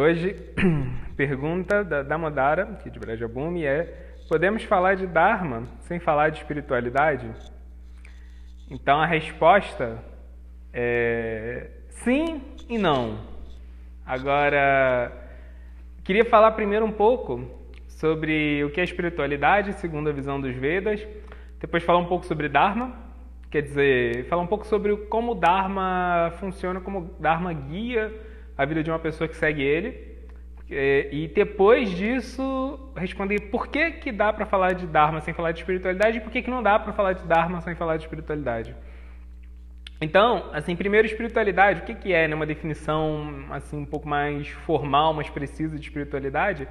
Hoje, pergunta da Damodara, aqui de Brajabumi, é: podemos falar de Dharma sem falar de espiritualidade? Então a resposta é sim e não. Agora, queria falar primeiro um pouco sobre o que é espiritualidade, segundo a visão dos Vedas, depois falar um pouco sobre Dharma, quer dizer, falar um pouco sobre como o Dharma funciona, como o Dharma guia a vida de uma pessoa que segue ele. É, e depois disso, responder por que, que dá para falar de Dharma sem falar de espiritualidade e por que, que não dá para falar de Dharma sem falar de espiritualidade. Então, assim, primeiro espiritualidade, o que, que é, né? Uma definição assim um pouco mais formal, mais precisa de espiritualidade,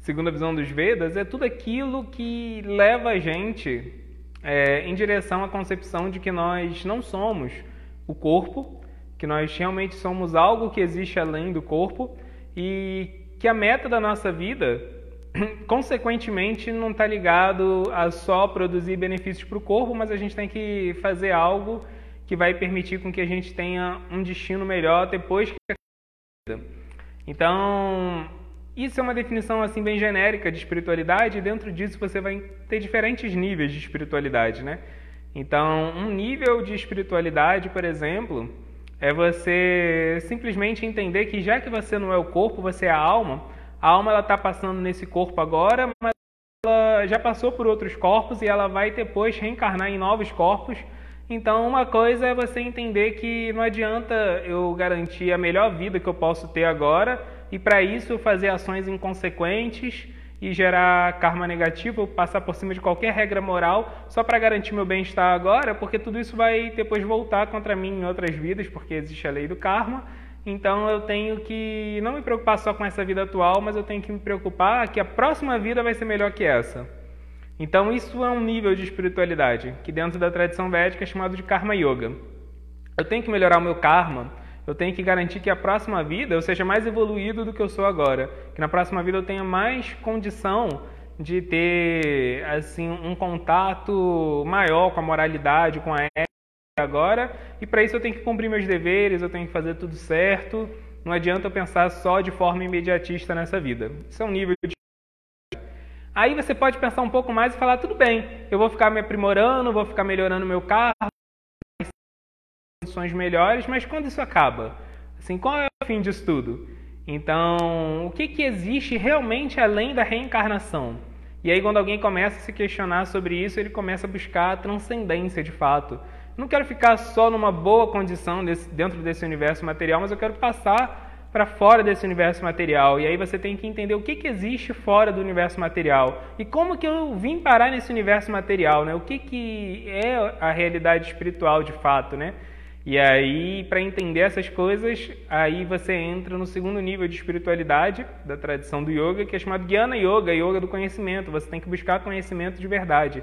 segundo a visão dos Vedas, é tudo aquilo que leva a gente é, em direção à concepção de que nós não somos o corpo, que nós realmente somos algo que existe além do corpo e que a meta da nossa vida, consequentemente, não está ligado a só produzir benefícios para o corpo, mas a gente tem que fazer algo que vai permitir com que a gente tenha um destino melhor depois que a Então, isso é uma definição assim bem genérica de espiritualidade e dentro disso você vai ter diferentes níveis de espiritualidade, né? Então, um nível de espiritualidade, por exemplo, é você simplesmente entender que já que você não é o corpo, você é a alma. A alma ela está passando nesse corpo agora, mas ela já passou por outros corpos e ela vai depois reencarnar em novos corpos então, uma coisa é você entender que não adianta eu garantir a melhor vida que eu posso ter agora e para isso fazer ações inconsequentes e gerar karma negativo, passar por cima de qualquer regra moral só para garantir meu bem-estar agora, porque tudo isso vai depois voltar contra mim em outras vidas, porque existe a lei do karma. Então eu tenho que não me preocupar só com essa vida atual, mas eu tenho que me preocupar que a próxima vida vai ser melhor que essa. Então, isso é um nível de espiritualidade que, dentro da tradição védica, é chamado de Karma Yoga. Eu tenho que melhorar o meu karma, eu tenho que garantir que a próxima vida eu seja mais evoluído do que eu sou agora, que na próxima vida eu tenha mais condição de ter assim um contato maior com a moralidade, com a ética agora, e para isso eu tenho que cumprir meus deveres, eu tenho que fazer tudo certo. Não adianta eu pensar só de forma imediatista nessa vida. Isso é um nível de Aí você pode pensar um pouco mais e falar: tudo bem, eu vou ficar me aprimorando, vou ficar melhorando meu carro, condições melhores, mas quando isso acaba? Assim, qual é o fim disso tudo? Então, o que, que existe realmente além da reencarnação? E aí, quando alguém começa a se questionar sobre isso, ele começa a buscar a transcendência de fato. Não quero ficar só numa boa condição desse, dentro desse universo material, mas eu quero passar para fora desse universo material. E aí você tem que entender o que, que existe fora do universo material. E como que eu vim parar nesse universo material, né? O que, que é a realidade espiritual de fato, né? E aí, para entender essas coisas, aí você entra no segundo nível de espiritualidade da tradição do yoga, que é chamado Jnana Yoga, Yoga do conhecimento. Você tem que buscar conhecimento de verdade.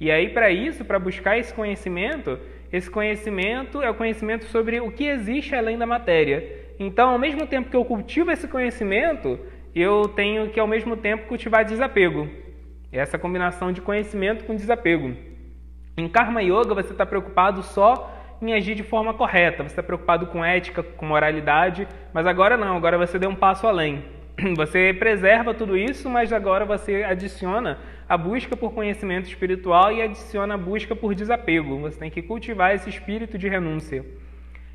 E aí, para isso, para buscar esse conhecimento, esse conhecimento é o conhecimento sobre o que existe além da matéria. Então, ao mesmo tempo que eu cultivo esse conhecimento, eu tenho que, ao mesmo tempo, cultivar desapego. Essa combinação de conhecimento com desapego. Em Karma Yoga, você está preocupado só em agir de forma correta, você está preocupado com ética, com moralidade, mas agora não, agora você deu um passo além. Você preserva tudo isso, mas agora você adiciona a busca por conhecimento espiritual e adiciona a busca por desapego. Você tem que cultivar esse espírito de renúncia.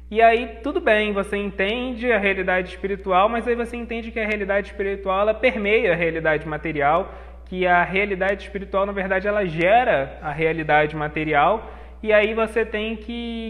E aí, tudo bem, você entende a realidade espiritual, mas aí você entende que a realidade espiritual ela permeia a realidade material, que a realidade espiritual, na verdade, ela gera a realidade material, e aí você tem que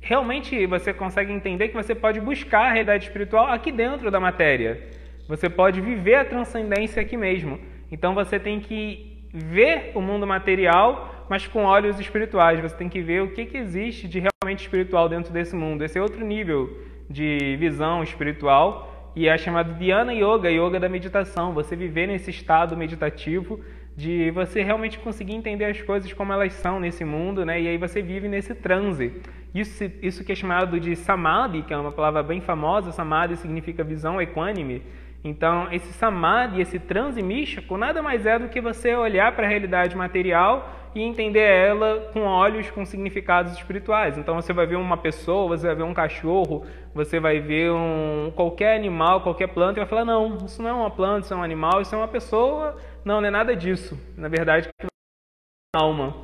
realmente você consegue entender que você pode buscar a realidade espiritual aqui dentro da matéria. Você pode viver a transcendência aqui mesmo. Então você tem que ver o mundo material mas com olhos espirituais. Você tem que ver o que, que existe de realmente espiritual dentro desse mundo. Esse é outro nível de visão espiritual e é chamado Dhyana Yoga, Yoga da meditação. Você viver nesse estado meditativo de você realmente conseguir entender as coisas como elas são nesse mundo, né? E aí você vive nesse transe, Isso, isso que é chamado de samadhi, que é uma palavra bem famosa, samadhi significa visão equânime. Então, esse samadhi, esse transe místico, nada mais é do que você olhar para a realidade material e entender ela com olhos com significados espirituais. Então, você vai ver uma pessoa, você vai ver um cachorro, você vai ver um, qualquer animal, qualquer planta e vai falar: não, isso não é uma planta, isso é um animal, isso é uma pessoa. Não, não é nada disso. Na verdade, é uma alma.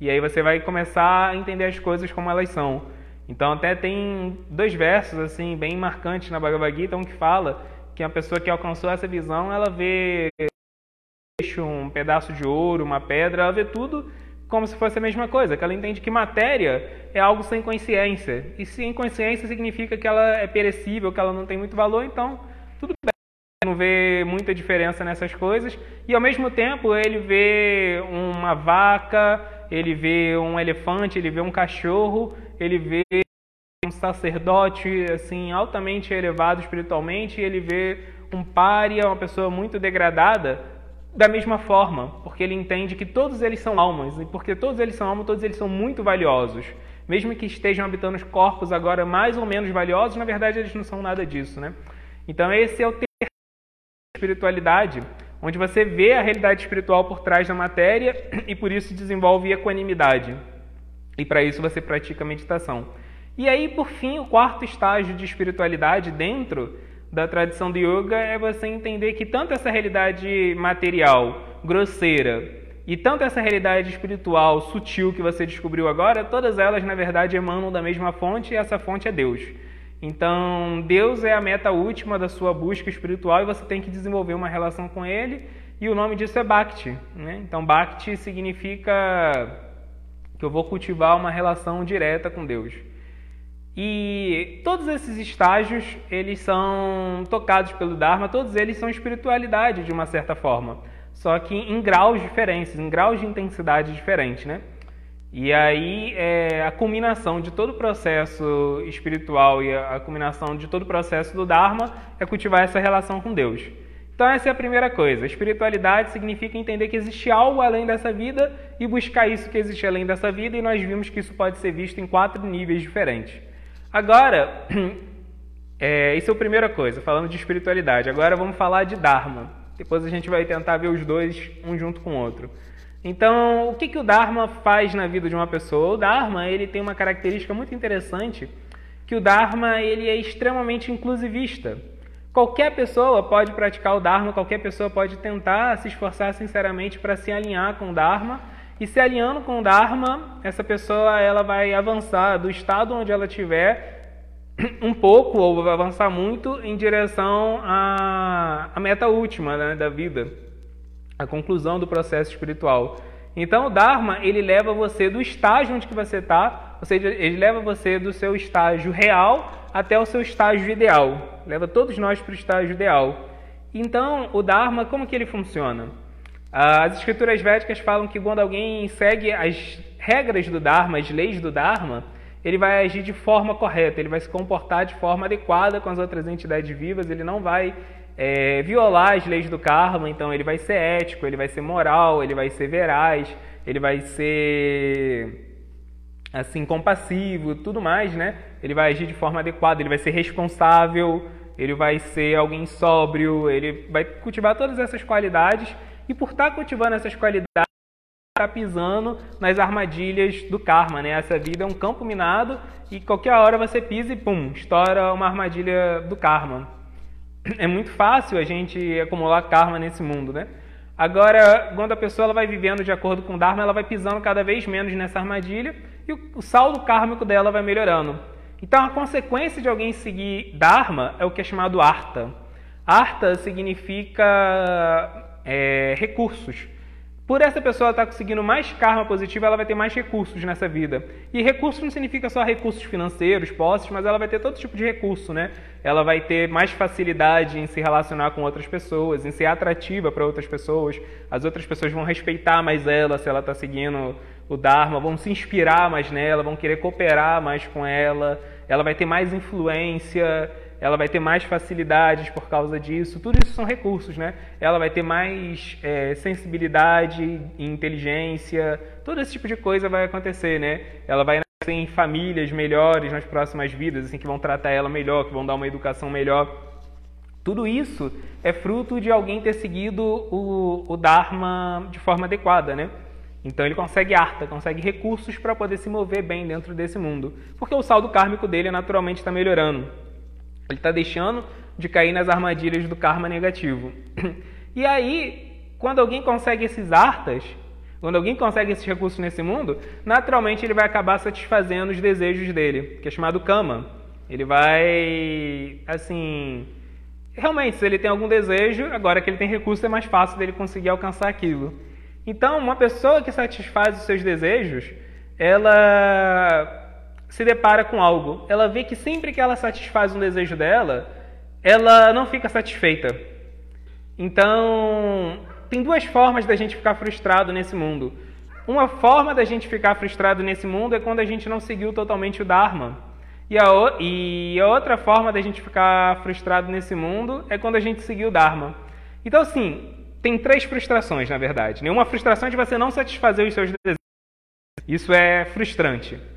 E aí você vai começar a entender as coisas como elas são. Então, até tem dois versos assim bem marcantes na Bhagavad Gita, um que fala que a pessoa que alcançou essa visão, ela vê um pedaço de ouro, uma pedra, ela vê tudo como se fosse a mesma coisa, que ela entende que matéria é algo sem consciência. E sem consciência significa que ela é perecível, que ela não tem muito valor, então tudo bem. Não vê muita diferença nessas coisas. E ao mesmo tempo ele vê uma vaca, ele vê um elefante, ele vê um cachorro, ele vê um sacerdote assim altamente elevado espiritualmente, ele vê um pária, uma pessoa muito degradada, da mesma forma, porque ele entende que todos eles são almas, e porque todos eles são almas, todos eles são muito valiosos. Mesmo que estejam habitando os corpos agora mais ou menos valiosos, na verdade eles não são nada disso, né? Então esse é o espiritualidade, onde você vê a realidade espiritual por trás da matéria e por isso desenvolve equanimidade. E para isso você pratica meditação. E aí, por fim, o quarto estágio de espiritualidade dentro da tradição do yoga é você entender que tanto essa realidade material grosseira e tanto essa realidade espiritual sutil que você descobriu agora, todas elas na verdade emanam da mesma fonte e essa fonte é Deus. Então, Deus é a meta última da sua busca espiritual e você tem que desenvolver uma relação com Ele e o nome disso é Bhakti. Né? Então, Bhakti significa que eu vou cultivar uma relação direta com Deus. E todos esses estágios, eles são tocados pelo Dharma, todos eles são espiritualidade de uma certa forma, só que em graus diferentes, em graus de intensidade diferentes, né? E aí é, a culminação de todo o processo espiritual e a, culminação de todo o processo do Dharma é cultivar essa relação com Deus. Então essa é a primeira coisa. Espiritualidade significa entender que existe algo além dessa vida e buscar isso que existe além dessa vida, e nós vimos que isso pode ser visto em quatro níveis diferentes. Agora, é, isso é a primeira coisa, falando de espiritualidade. Agora vamos falar de Dharma. Depois a gente vai tentar ver os dois, um junto com o outro. Então, o que, que o Dharma faz na vida de uma pessoa? O Dharma ele tem uma característica muito interessante, que o Dharma ele é extremamente inclusivista. Qualquer pessoa pode praticar o Dharma, qualquer pessoa pode tentar se esforçar sinceramente para se alinhar com o Dharma e se alinhando com o Dharma, essa pessoa ela vai avançar do estado onde ela estiver um pouco ou avançar muito em direção à, à meta última né, da vida, a conclusão do processo espiritual. Então o Dharma ele leva você do estágio onde que você está, ou seja, ele leva você do seu estágio real até o seu estágio ideal. Leva todos nós para o estágio ideal. Então o Dharma como que ele funciona? As escrituras védicas falam que quando alguém segue as regras do Dharma, as leis do Dharma, ele vai agir de forma correta, ele vai se comportar de forma adequada com as outras entidades vivas, ele não vai é, violar as leis do karma, então ele vai ser ético, ele vai ser moral, ele vai ser veraz, ele vai ser assim compassivo, tudo mais, né? Ele vai agir de forma adequada, ele vai ser responsável, ele vai ser alguém sóbrio, ele vai cultivar todas essas qualidades e por estar cultivando essas qualidades, está pisando nas armadilhas do karma, né? Essa vida é um campo minado e qualquer hora você pisa e pum, estoura uma armadilha do karma. É muito fácil a gente acumular karma nesse mundo, né? Agora, quando a pessoa ela vai vivendo de acordo com o Dharma, ela vai pisando cada vez menos nessa armadilha e o saldo kármico dela vai melhorando. Então, a consequência de alguém seguir Dharma é o que é chamado Arta. Arta significa é, recursos. Por essa pessoa estar conseguindo mais karma positivo, ela vai ter mais recursos nessa vida. E recursos não significa só recursos financeiros, posses, mas ela vai ter todo tipo de recurso, né? Ela vai ter mais facilidade em se relacionar com outras pessoas, em ser atrativa para outras pessoas. As outras pessoas vão respeitar mais ela se ela está seguindo o Dharma, vão se inspirar mais nela, vão querer cooperar mais com ela. Ela vai ter mais influência ela vai ter mais facilidades por causa disso. Tudo isso são recursos, né? Ela vai ter mais é, sensibilidade, inteligência, todo esse tipo de coisa vai acontecer, né? Ela vai em famílias melhores nas próximas vidas, assim, que vão tratar ela melhor, que vão dar uma educação melhor. Tudo isso é fruto de alguém ter seguido o, o Dharma de forma adequada, né? Então ele consegue arta, consegue recursos para poder se mover bem dentro desse mundo. Porque o saldo kármico dele naturalmente está melhorando. Ele está deixando de cair nas armadilhas do karma negativo. E aí, quando alguém consegue esses artas, quando alguém consegue esses recursos nesse mundo, naturalmente ele vai acabar satisfazendo os desejos dele, que é chamado kama. Ele vai, assim, realmente, se ele tem algum desejo, agora que ele tem recurso, é mais fácil dele conseguir alcançar aquilo. Então, uma pessoa que satisfaz os seus desejos, ela se depara com algo. Ela vê que sempre que ela satisfaz um desejo dela, ela não fica satisfeita. Então, tem duas formas da gente ficar frustrado nesse mundo. Uma forma da gente ficar frustrado nesse mundo é quando a gente não seguiu totalmente o Dharma. E a, e a outra forma da gente ficar frustrado nesse mundo é quando a gente seguiu o Dharma. Então, assim, tem três frustrações, na verdade. Nenhuma frustração é de você não satisfazer os seus desejos. Isso é frustrante.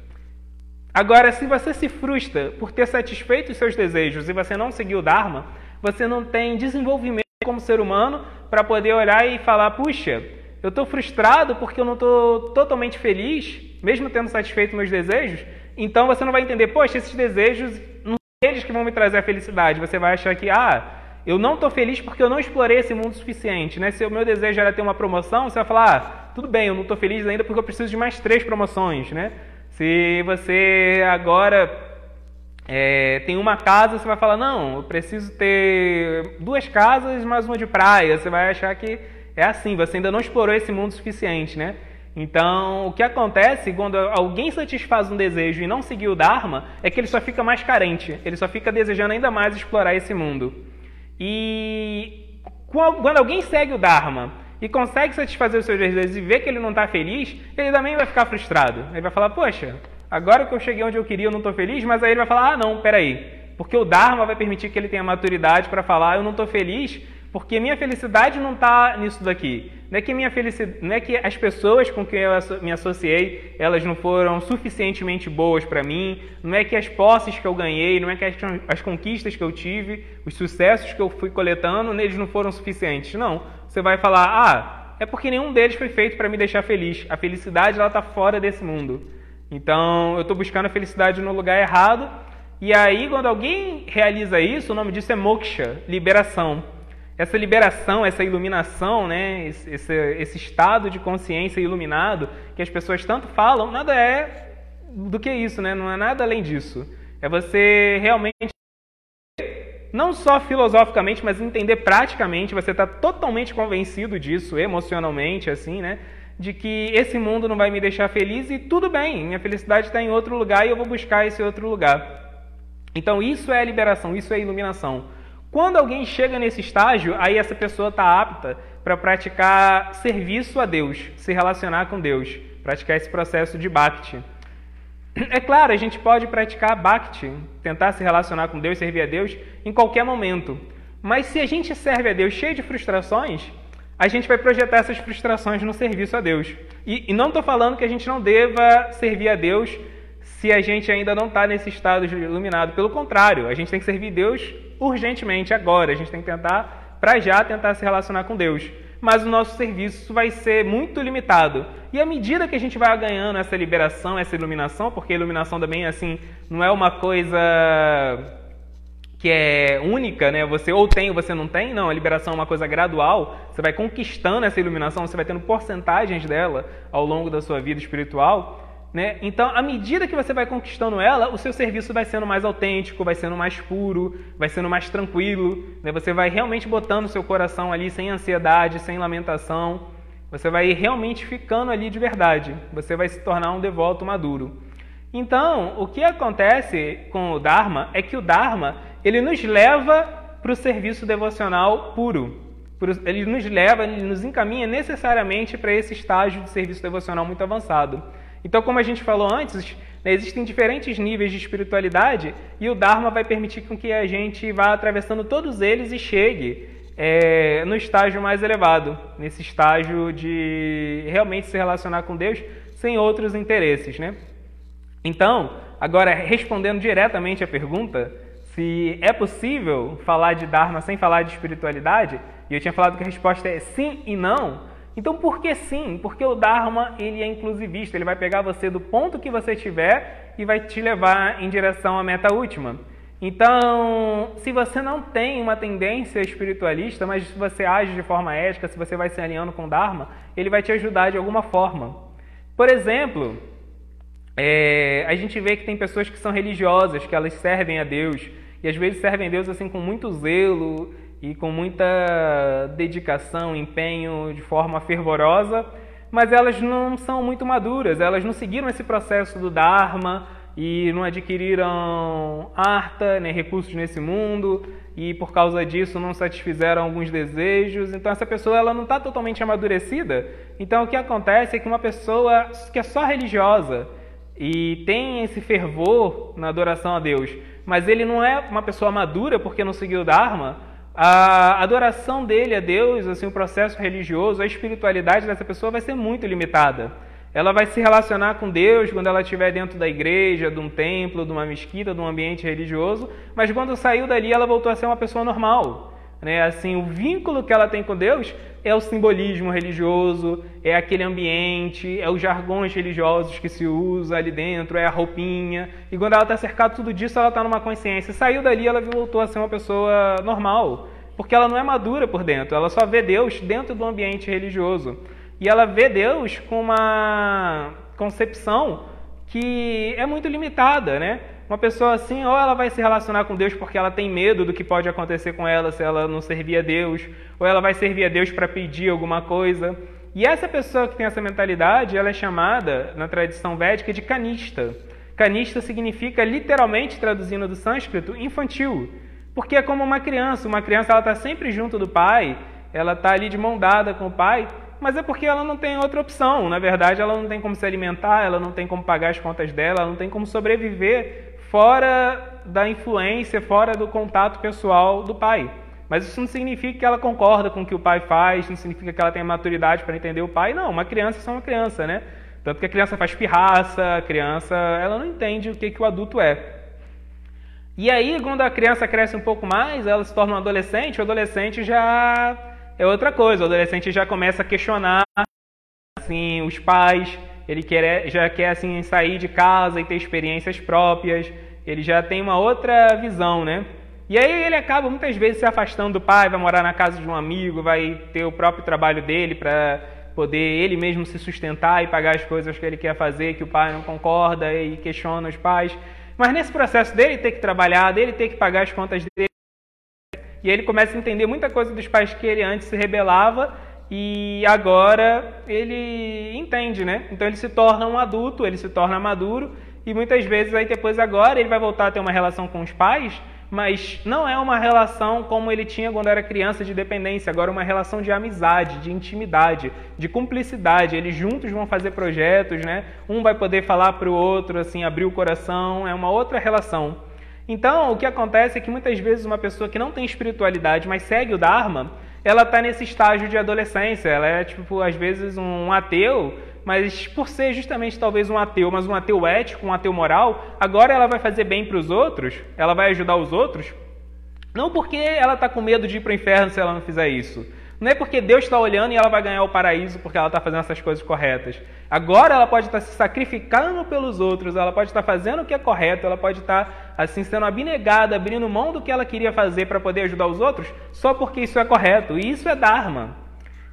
Agora, se você se frustra por ter satisfeito os seus desejos e você não seguiu o Dharma, você não tem desenvolvimento como ser humano para poder olhar e falar: puxa, eu estou frustrado porque eu não estou totalmente feliz, mesmo tendo satisfeito meus desejos. Então você não vai entender, poxa, esses desejos não são eles que vão me trazer a felicidade. Você vai achar que, ah, eu não estou feliz porque eu não explorei esse mundo o suficiente. Né? Se o meu desejo era ter uma promoção, você vai falar, ah, tudo bem, eu não estou feliz ainda porque eu preciso de mais três promoções. Né? Se você agora é, tem uma casa, você vai falar, não, eu preciso ter duas casas mais uma de praia. Você vai achar que é assim, você ainda não explorou esse mundo suficiente, né? Então, o que acontece quando alguém satisfaz um desejo e não seguir o Dharma é que ele só fica mais carente, ele só fica desejando ainda mais explorar esse mundo. E quando alguém segue o Dharma e consegue satisfazer os seus desejos e vê que ele não está feliz, ele também vai ficar frustrado. Ele vai falar, poxa, agora que eu cheguei onde eu queria, eu não estou feliz, mas aí ele vai falar: ah, não, peraí. Porque o Dharma vai permitir que ele tenha maturidade para falar: eu não estou feliz, porque minha felicidade não está nisso daqui. Não é que minha felicidade, não é que as pessoas com quem eu me associei, elas não foram suficientemente boas para mim, não é que as posses que eu ganhei, não é que as, as conquistas que eu tive, os sucessos que eu fui coletando, eles não foram suficientes. Não. Você vai falar: "Ah, é porque nenhum deles foi feito para me deixar feliz. A felicidade ela está fora desse mundo. Então, eu estou buscando a felicidade no lugar errado. E aí, quando alguém realiza isso, o nome disso é moksha, liberação. Essa liberação, essa iluminação, né, esse, esse estado de consciência iluminado que as pessoas tanto falam, nada é do que isso, né? não é nada além disso. É você realmente, não só filosoficamente, mas entender praticamente, você está totalmente convencido disso, emocionalmente, assim, né? de que esse mundo não vai me deixar feliz e tudo bem, minha felicidade está em outro lugar e eu vou buscar esse outro lugar. Então isso é liberação, isso é iluminação. Quando alguém chega nesse estágio, aí essa pessoa está apta para praticar serviço a Deus, se relacionar com Deus, praticar esse processo de bhakti. É claro, a gente pode praticar bhakti, tentar se relacionar com Deus, servir a Deus em qualquer momento. Mas se a gente serve a Deus cheio de frustrações, a gente vai projetar essas frustrações no serviço a Deus. E, e não estou falando que a gente não deva servir a Deus se a gente ainda não está nesse estado iluminado. Pelo contrário, a gente tem que servir Deus urgentemente, agora. A gente tem que tentar, para já, tentar se relacionar com Deus. Mas o nosso serviço vai ser muito limitado. E à medida que a gente vai ganhando essa liberação, essa iluminação, porque a iluminação também, assim, não é uma coisa que é única, né? Você ou tem ou você não tem. Não, a liberação é uma coisa gradual. Você vai conquistando essa iluminação, você vai tendo porcentagens dela ao longo da sua vida espiritual. Né? Então, à medida que você vai conquistando ela, o seu serviço vai sendo mais autêntico, vai sendo mais puro, vai sendo mais tranquilo. Né? Você vai realmente botando seu coração ali sem ansiedade, sem lamentação. Você vai realmente ficando ali de verdade. Você vai se tornar um devoto maduro. Então, o que acontece com o Dharma é que o Dharma ele nos leva para o serviço devocional puro. Ele nos leva, ele nos encaminha necessariamente para esse estágio de serviço devocional muito avançado. Então, como a gente falou antes, né, existem diferentes níveis de espiritualidade e o Dharma vai permitir com que a gente vá atravessando todos eles e chegue é, no estágio mais elevado, nesse estágio de realmente se relacionar com Deus sem outros interesses, né? Então, agora respondendo diretamente a pergunta, se é possível falar de Dharma sem falar de espiritualidade, e eu tinha falado que a resposta é sim e não, então por que sim? Porque o Dharma ele é inclusivista, ele vai pegar você do ponto que você estiver e vai te levar em direção à meta última. Então, se você não tem uma tendência espiritualista, mas se você age de forma ética, se você vai se alinhando com o Dharma, ele vai te ajudar de alguma forma. Por exemplo, é, a gente vê que tem pessoas que são religiosas, que elas servem a Deus, e às vezes servem a Deus assim com muito zelo e com muita dedicação, empenho, de forma fervorosa, mas elas não são muito maduras, elas não seguiram esse processo do Dharma e não adquiriram arta, nem recursos nesse mundo, e por causa disso não satisfizeram alguns desejos. Então essa pessoa ela não está totalmente amadurecida. Então o que acontece é que uma pessoa que é só religiosa e tem esse fervor na adoração a Deus, mas ele não é uma pessoa madura porque não seguiu o Dharma, a adoração dele a Deus, assim, o processo religioso, a espiritualidade dessa pessoa vai ser muito limitada. Ela vai se relacionar com Deus quando ela estiver dentro da igreja, de um templo, de uma mesquita, de um ambiente religioso, mas quando saiu dali ela voltou a ser uma pessoa normal. Né? Assim, o vínculo que ela tem com Deus é o simbolismo religioso, é aquele ambiente, é os jargões religiosos que se usa ali dentro, é a roupinha. E quando ela está cercada de tudo disso, ela está numa consciência. Saiu dali, ela voltou a ser uma pessoa normal, porque ela não é madura por dentro. Ela só vê Deus dentro do ambiente religioso. E ela vê Deus com uma concepção que é muito limitada, né? Uma pessoa assim, ou ela vai se relacionar com Deus porque ela tem medo do que pode acontecer com ela se ela não servir a Deus, ou ela vai servir a Deus para pedir alguma coisa. E essa pessoa que tem essa mentalidade, ela é chamada, na tradição védica, de canista. Canista significa, literalmente traduzindo do sânscrito, infantil. Porque é como uma criança. Uma criança ela está sempre junto do pai, ela está ali de mão dada com o pai, mas é porque ela não tem outra opção. Na verdade, ela não tem como se alimentar, ela não tem como pagar as contas dela, ela não tem como sobreviver fora da influência, fora do contato pessoal do pai. Mas isso não significa que ela concorda com o que o pai faz, não significa que ela tem maturidade para entender o pai. Não, uma criança é só uma criança, né? Tanto que a criança faz pirraça, a criança ela não entende o que, que o adulto é. E aí, quando a criança cresce um pouco mais, ela se torna um adolescente, o adolescente já é outra coisa. O adolescente já começa a questionar assim, os pais, ele quer, já quer assim sair de casa e ter experiências próprias, ele já tem uma outra visão, né? E aí ele acaba muitas vezes se afastando do pai, vai morar na casa de um amigo, vai ter o próprio trabalho dele para poder ele mesmo se sustentar e pagar as coisas que ele quer fazer, que o pai não concorda e questiona os pais. Mas nesse processo dele ter que trabalhar, dele ter que pagar as contas dele, e ele começa a entender muita coisa dos pais que ele antes se rebelava e agora ele entende, né? Então ele se torna um adulto, ele se torna maduro e muitas vezes aí depois agora ele vai voltar a ter uma relação com os pais, mas não é uma relação como ele tinha quando era criança de dependência, agora é uma relação de amizade, de intimidade, de cumplicidade. Eles juntos vão fazer projetos, né? Um vai poder falar para o outro, assim, abrir o coração, é uma outra relação. Então, o que acontece é que muitas vezes uma pessoa que não tem espiritualidade, mas segue o Dharma, ela está nesse estágio de adolescência. Ela é, tipo, às vezes um ateu, mas por ser justamente talvez um ateu, mas um ateu ético, um ateu moral, agora ela vai fazer bem para os outros, ela vai ajudar os outros, não porque ela está com medo de ir para o inferno se ela não fizer isso, não é porque Deus está olhando e ela vai ganhar o paraíso porque ela está fazendo essas coisas corretas. Agora ela pode estar se sacrificando pelos outros, ela pode estar fazendo o que é correto, ela pode estar assim sendo abnegada, abrindo mão do que ela queria fazer para poder ajudar os outros, só porque isso é correto. E isso é dharma.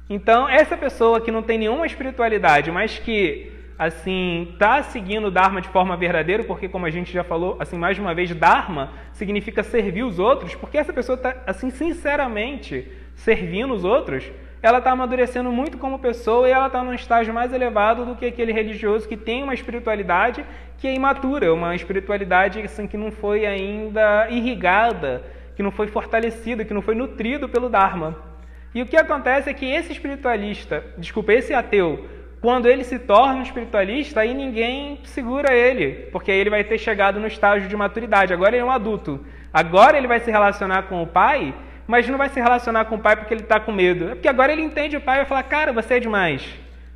Então, essa pessoa que não tem nenhuma espiritualidade, mas que assim está seguindo o dharma de forma verdadeira, porque como a gente já falou, assim mais de uma vez, dharma significa servir os outros, porque essa pessoa está assim sinceramente servindo os outros, ela está amadurecendo muito como pessoa e ela está num estágio mais elevado do que aquele religioso que tem uma espiritualidade que é imatura, uma espiritualidade assim, que não foi ainda irrigada, que não foi fortalecida, que não foi nutrido pelo Dharma. E o que acontece é que esse espiritualista, desculpa, esse ateu, quando ele se torna um espiritualista, aí ninguém segura ele, porque ele vai ter chegado no estágio de maturidade. Agora ele é um adulto. Agora ele vai se relacionar com o pai mas não vai se relacionar com o pai porque ele está com medo. É porque agora ele entende o pai e vai falar: Cara, você é demais.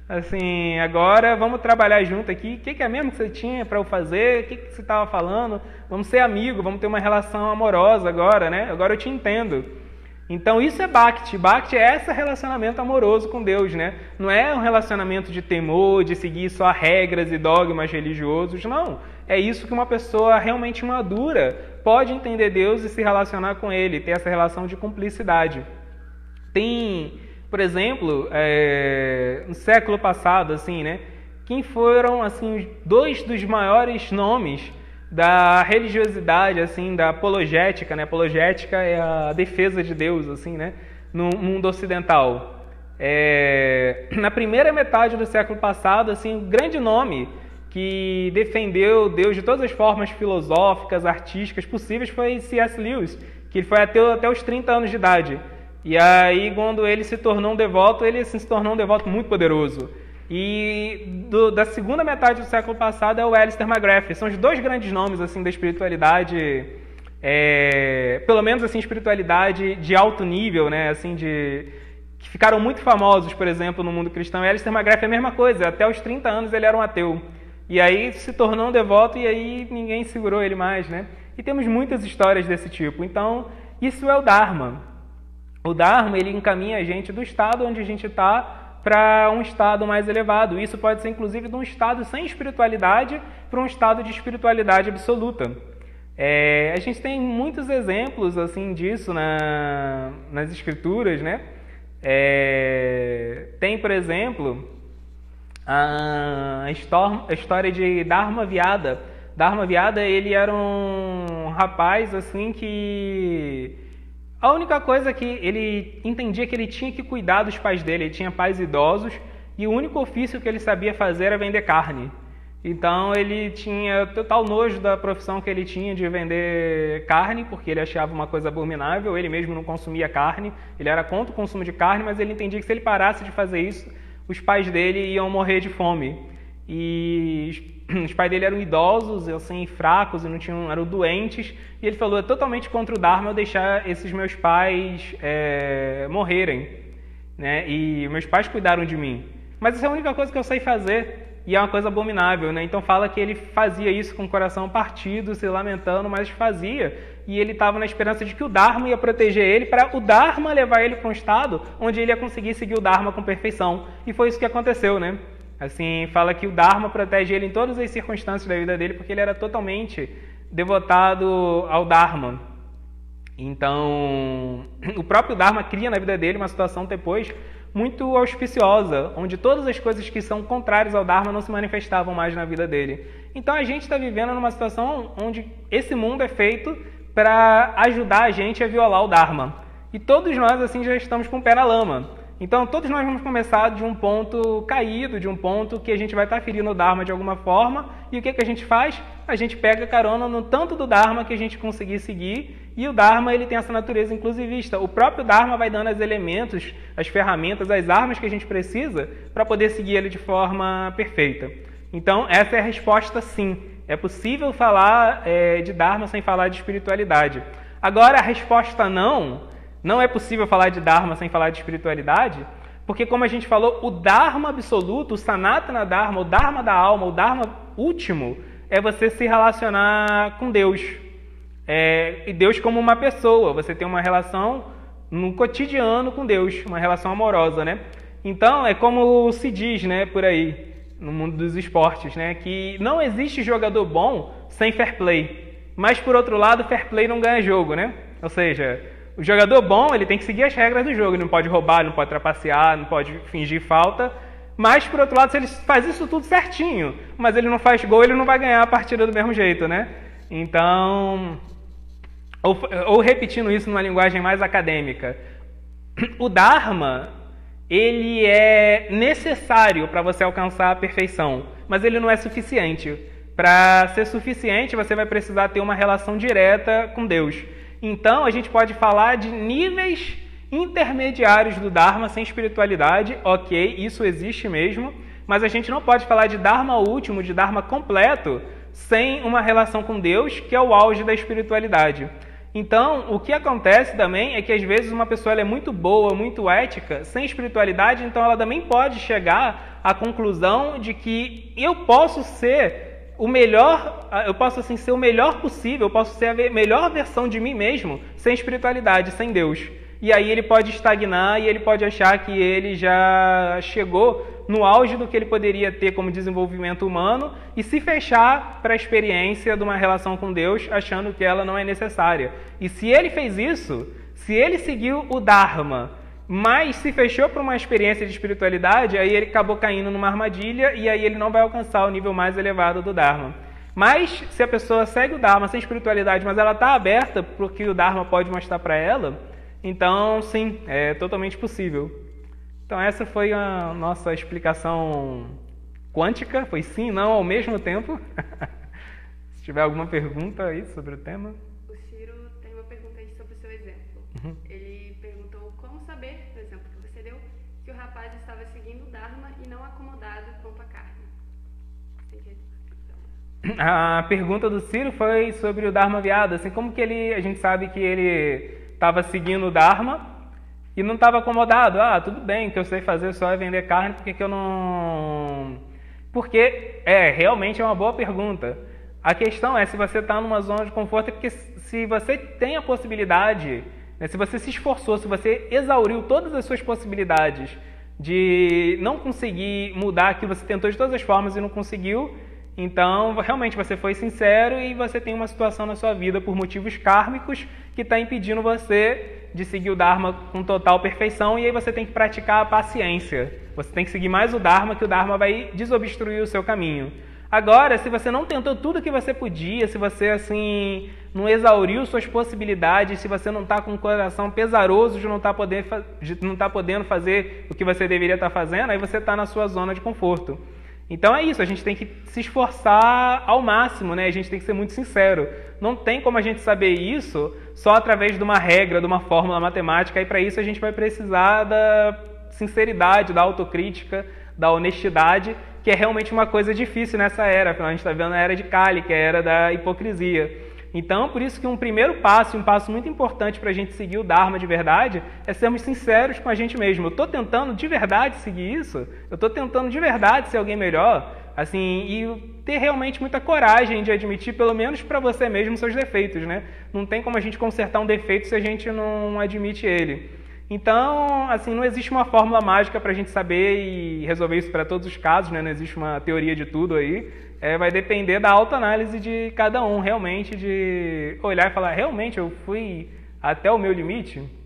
Assim, agora vamos trabalhar junto aqui. O que, que é mesmo que você tinha para eu fazer? O que, que você estava falando? Vamos ser amigos, vamos ter uma relação amorosa agora, né? Agora eu te entendo. Então isso é Bhakti. Bhakti é esse relacionamento amoroso com Deus, né? Não é um relacionamento de temor, de seguir só regras e dogmas religiosos, não. É isso que uma pessoa realmente madura pode entender Deus e se relacionar com Ele, ter essa relação de cumplicidade. Tem por exemplo, é, no século passado, assim, né? Quem foram assim dois dos maiores nomes da religiosidade, assim, da apologética, né? Apologética é a defesa de Deus, assim, né? No mundo ocidental. É, na primeira metade do século passado, assim, um grande nome que defendeu Deus de todas as formas filosóficas, artísticas possíveis foi C.S. Lewis, que ele foi até, até os 30 anos de idade. E aí, quando ele se tornou um devoto, ele se tornou um devoto muito poderoso. E do, da segunda metade do século passado é o Alistair McGrath. São os dois grandes nomes assim da espiritualidade, é, pelo menos assim espiritualidade de alto nível, né? Assim de que ficaram muito famosos, por exemplo, no mundo cristão. E Alistair McGrath é a mesma coisa. Até os 30 anos ele era um ateu. E aí se tornou um devoto e aí ninguém segurou ele mais, né? E temos muitas histórias desse tipo. Então, isso é o Dharma. O Dharma ele encaminha a gente do estado onde a gente está para um estado mais elevado. Isso pode ser inclusive de um estado sem espiritualidade para um estado de espiritualidade absoluta. É, a gente tem muitos exemplos assim disso na, nas escrituras, né? É, tem, por exemplo, a, história de Dharma Viada. Dharma Viada ele era um rapaz assim que a única coisa que ele entendia que ele tinha que cuidar dos pais dele, ele tinha pais idosos e o único ofício que ele sabia fazer era vender carne. Então ele tinha total nojo da profissão que ele tinha de vender carne, porque ele achava uma coisa abominável, ele mesmo não consumia carne, ele era contra o consumo de carne, mas ele entendia que se ele parasse de fazer isso, os pais dele iam morrer de fome. E os pais dele eram idosos, assim, fracos e não tinham, eram doentes. E ele falou: é totalmente contra o Dharma eu deixar esses meus pais é, morrerem. Né? E meus pais cuidaram de mim. Mas essa é a única coisa que eu sei fazer. E é uma coisa abominável, né? Então fala que ele fazia isso com o coração partido, se lamentando, mas fazia. E ele estava na esperança de que o Dharma ia proteger ele, para o Dharma levar ele para um estado onde ele ia conseguir seguir o Dharma com perfeição. E foi isso que aconteceu, né? Assim, fala que o Dharma protege ele em todas as circunstâncias da vida dele, porque ele era totalmente devotado ao Dharma. Então, o próprio Dharma cria na vida dele uma situação depois muito auspiciosa, onde todas as coisas que são contrárias ao Dharma não se manifestavam mais na vida dele. Então, a gente está vivendo numa situação onde esse mundo é feito para ajudar a gente a violar o Dharma. E todos nós, assim, já estamos com o pé na lama. Então, todos nós vamos começar de um ponto caído, de um ponto que a gente vai estar ferindo o Dharma de alguma forma. E o que, que a gente faz? A gente pega carona no tanto do Dharma que a gente conseguir seguir. E o Dharma ele tem essa natureza inclusivista. O próprio Dharma vai dando os elementos, as ferramentas, as armas que a gente precisa para poder seguir ele de forma perfeita. Então, essa é a resposta sim. É possível falar é, de Dharma sem falar de espiritualidade. Agora, a resposta não não é possível falar de Dharma sem falar de espiritualidade, porque, como a gente falou, o Dharma absoluto, o Sanatana Dharma, o Dharma da alma, o Dharma último, é você se relacionar com Deus. É, e Deus como uma pessoa, você tem uma relação no cotidiano com Deus, uma relação amorosa, né? Então, é como se diz, né, por aí, no mundo dos esportes, né, que não existe jogador bom sem fair play. Mas, por outro lado, fair play não ganha jogo, né? Ou seja, o jogador bom, ele tem que seguir as regras do jogo, ele não pode roubar, não pode trapacear, não pode fingir falta. Mas, por outro lado, se ele faz isso tudo certinho, mas ele não faz gol, ele não vai ganhar a partida do mesmo jeito, né? Então, ou, ou repetindo isso numa linguagem mais acadêmica, o Dharma, ele é necessário para você alcançar a perfeição, mas ele não é suficiente. Para ser suficiente, você vai precisar ter uma relação direta com Deus. Então, a gente pode falar de níveis intermediários do Dharma sem espiritualidade, ok, isso existe mesmo, mas a gente não pode falar de Dharma último, de Dharma completo, sem uma relação com Deus, que é o auge da espiritualidade. Então, o que acontece também é que às vezes uma pessoa é muito boa, muito ética, sem espiritualidade, então ela também pode chegar à conclusão de que eu posso ser o melhor, eu posso assim ser o melhor possível, eu posso ser a melhor versão de mim mesmo sem espiritualidade, sem Deus. E aí ele pode estagnar e ele pode achar que ele já chegou no auge do que ele poderia ter como desenvolvimento humano e se fechar para a experiência de uma relação com Deus, achando que ela não é necessária. E se ele fez isso, se ele seguiu o Dharma, mas se fechou para uma experiência de espiritualidade, aí ele acabou caindo numa armadilha e aí ele não vai alcançar o nível mais elevado do Dharma. Mas se a pessoa segue o Dharma sem espiritualidade, mas ela está aberta para o que o Dharma pode mostrar para ela, então sim, é totalmente possível. Então essa foi a nossa explicação quântica, foi sim, não ao mesmo tempo. Se tiver alguma pergunta aí sobre o tema. O Ciro tem uma pergunta aí sobre o seu exemplo. Uhum. Ele perguntou como saber, no exemplo que você deu, que o rapaz estava seguindo o Dharma e não acomodado quanto à carne. A pergunta do Ciro foi sobre o Dharma viado, assim como que ele, a gente sabe que ele estava seguindo o Dharma e não estava acomodado. Ah, tudo bem, o que eu sei fazer só é vender carne, por que, que eu não. Porque, é, realmente é uma boa pergunta. A questão é se você está numa zona de conforto, é porque se você tem a possibilidade, né, se você se esforçou, se você exauriu todas as suas possibilidades de não conseguir mudar aquilo, você tentou de todas as formas e não conseguiu, então realmente você foi sincero e você tem uma situação na sua vida por motivos kármicos que está impedindo você de seguir o Dharma com total perfeição e aí você tem que praticar a paciência. Você tem que seguir mais o Dharma, que o Dharma vai desobstruir o seu caminho. Agora, se você não tentou tudo que você podia, se você assim não exauriu suas possibilidades, se você não está com o coração pesaroso de não estar tá poder, tá podendo fazer o que você deveria estar tá fazendo, aí você está na sua zona de conforto. Então é isso, a gente tem que se esforçar ao máximo, né? A gente tem que ser muito sincero. Não tem como a gente saber isso só através de uma regra, de uma fórmula matemática, e para isso a gente vai precisar da sinceridade, da autocrítica, da honestidade, que é realmente uma coisa difícil nessa era. Afinal, a gente está vendo a era de Kali, que é a era da hipocrisia. Então, por isso que um primeiro passo, um passo muito importante para a gente seguir o Dharma de verdade, é sermos sinceros com a gente mesmo. Eu estou tentando de verdade seguir isso? Eu estou tentando de verdade ser alguém melhor? Assim, e ter realmente muita coragem de admitir, pelo menos para você mesmo, seus defeitos, né? Não tem como a gente consertar um defeito se a gente não admite ele. Então, assim, não existe uma fórmula mágica para a gente saber e resolver isso para todos os casos, né? Não existe uma teoria de tudo aí. É, vai depender da autoanálise de cada um, realmente, de olhar e falar, realmente eu fui até o meu limite?